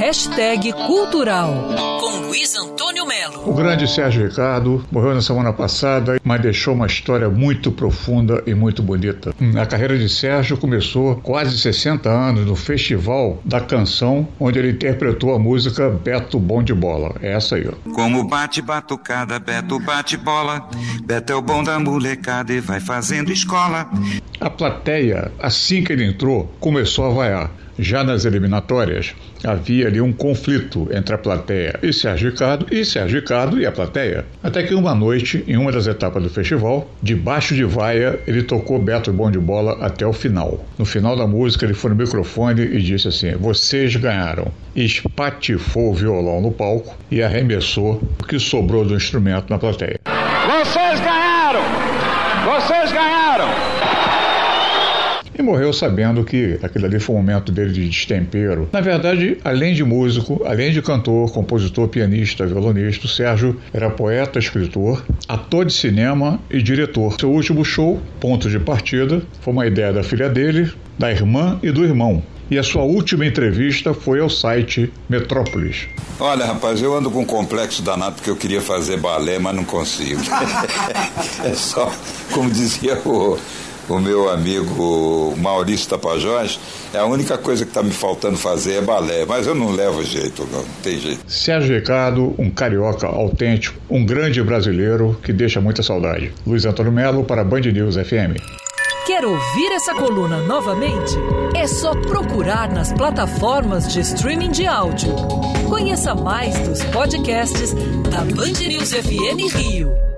Hashtag Cultural, com Luiz Antônio Melo. O grande Sérgio Ricardo morreu na semana passada, mas deixou uma história muito profunda e muito bonita. A carreira de Sérgio começou quase 60 anos no Festival da Canção, onde ele interpretou a música Beto Bom de Bola. É essa aí, ó. Como bate batucada, Beto bate bola. Beto é o bom da molecada e vai fazendo escola. A plateia, assim que ele entrou, começou a vaiar. Já nas eliminatórias, havia ali um conflito entre a plateia e Sérgio Ricardo, e Sérgio Ricardo e a plateia. Até que uma noite, em uma das etapas do festival, debaixo de vaia, ele tocou Beto Bom de Bola até o final. No final da música, ele foi no microfone e disse assim: Vocês ganharam. Espatifou o violão no palco e arremessou o que sobrou do instrumento na plateia. Vocês ganharam! Vocês ganharam! E morreu sabendo que aquele ali foi um momento dele de destempero. Na verdade, além de músico, além de cantor, compositor, pianista, violonista, Sérgio era poeta, escritor, ator de cinema e diretor. Seu último show, Ponto de Partida, foi uma ideia da filha dele, da irmã e do irmão. E a sua última entrevista foi ao site Metrópolis. Olha, rapaz, eu ando com um complexo danado porque eu queria fazer balé, mas não consigo. é só, como dizia o, o meu amigo Maurício Tapajós, é a única coisa que está me faltando fazer é balé, mas eu não levo jeito, não, não tem jeito. Sérgio Ricardo, um carioca autêntico, um grande brasileiro que deixa muita saudade. Luiz Antônio Melo para Band News FM. Quer ouvir essa coluna novamente? É só procurar nas plataformas de streaming de áudio. Conheça mais dos podcasts da Band News FM Rio.